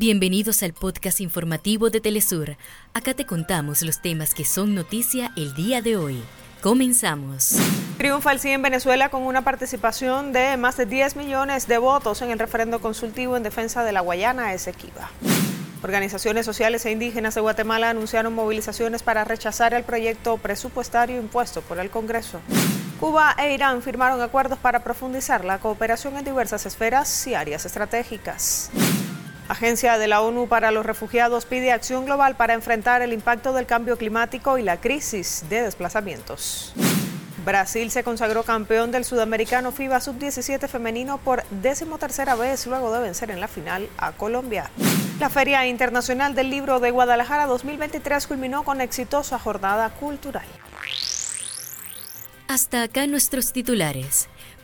Bienvenidos al podcast informativo de Telesur. Acá te contamos los temas que son noticia el día de hoy. Comenzamos. Triunfa el sí en Venezuela con una participación de más de 10 millones de votos en el referendo consultivo en defensa de la Guayana Esequiba. Organizaciones sociales e indígenas de Guatemala anunciaron movilizaciones para rechazar el proyecto presupuestario impuesto por el Congreso. Cuba e Irán firmaron acuerdos para profundizar la cooperación en diversas esferas y áreas estratégicas. Agencia de la ONU para los Refugiados pide acción global para enfrentar el impacto del cambio climático y la crisis de desplazamientos. Brasil se consagró campeón del sudamericano FIBA Sub-17 femenino por decimotercera vez luego de vencer en la final a Colombia. La Feria Internacional del Libro de Guadalajara 2023 culminó con exitosa jornada cultural. Hasta acá nuestros titulares.